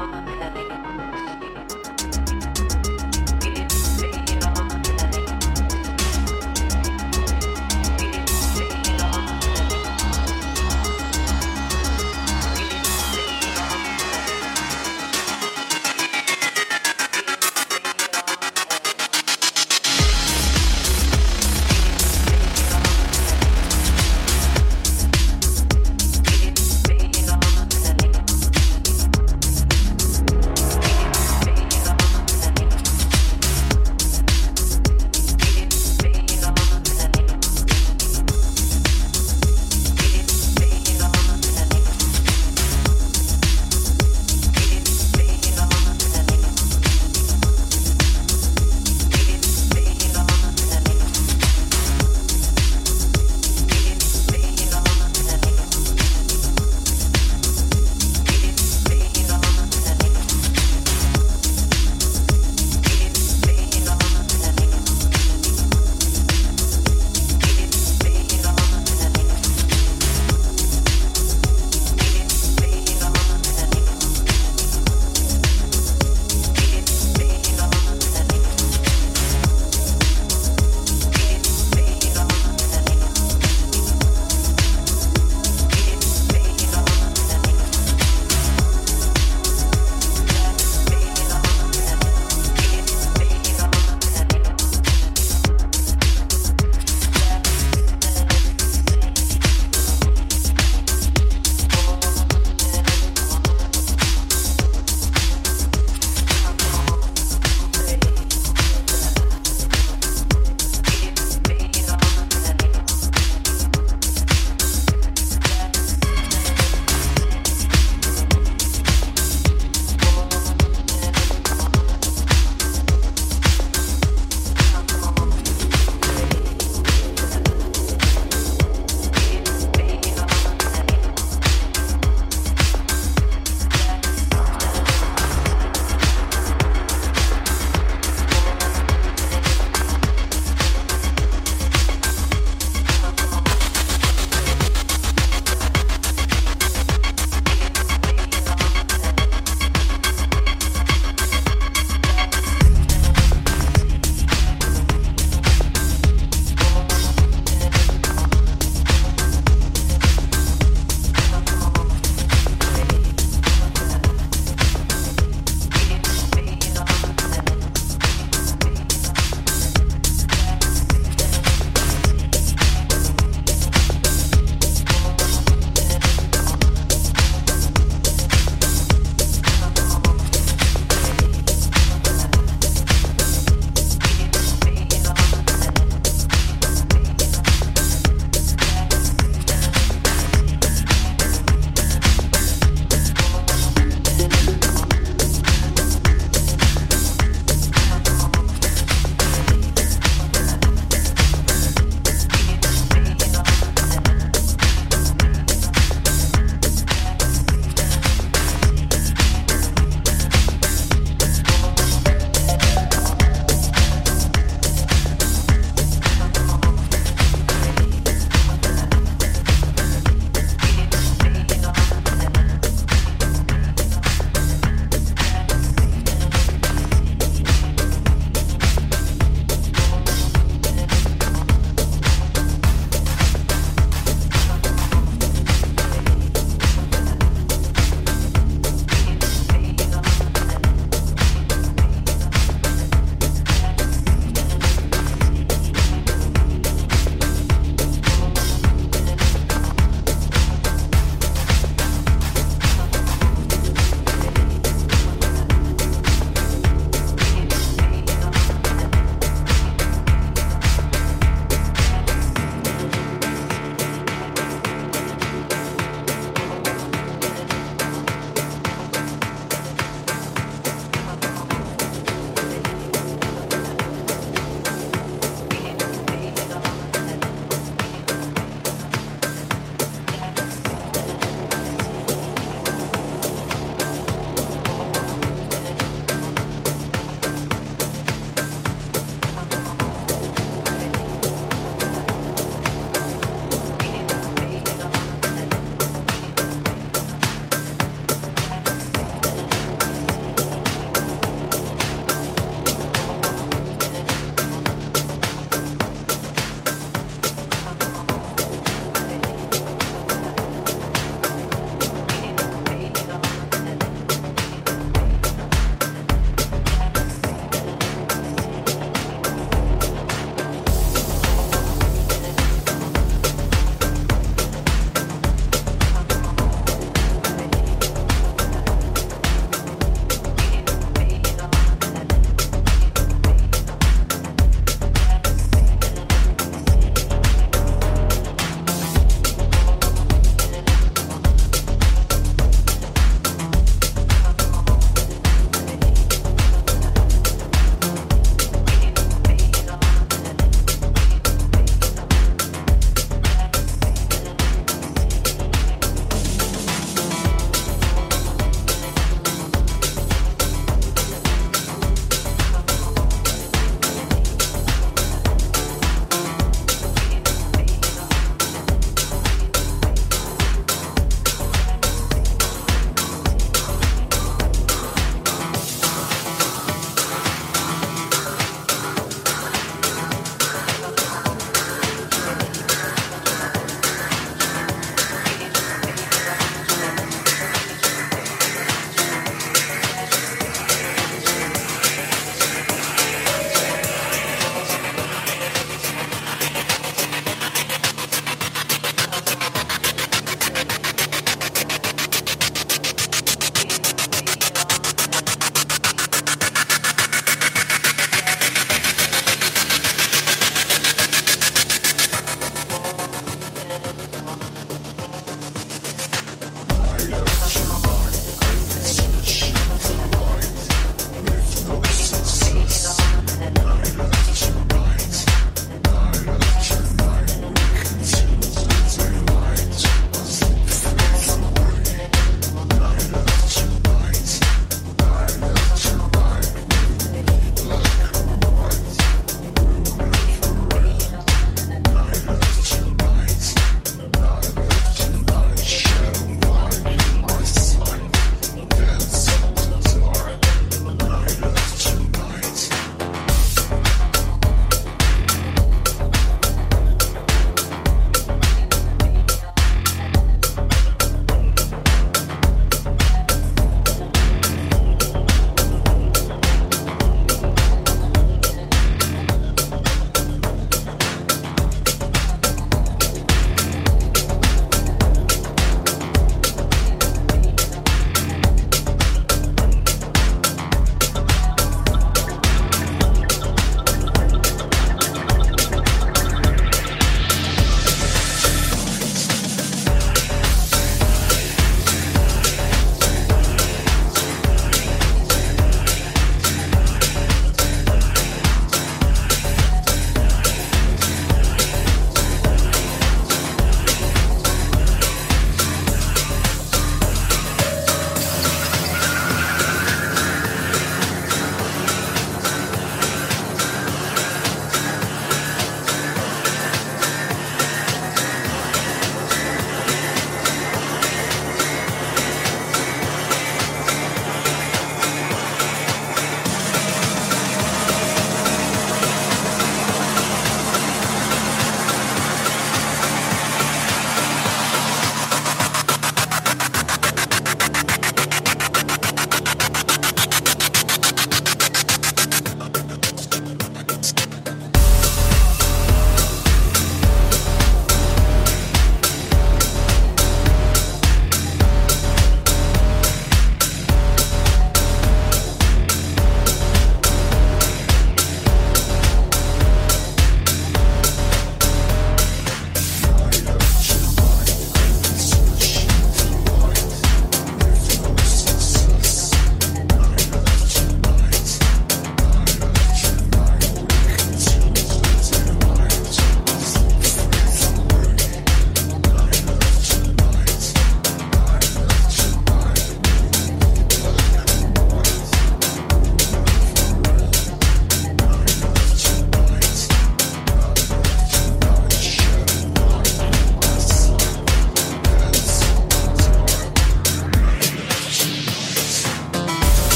Mama.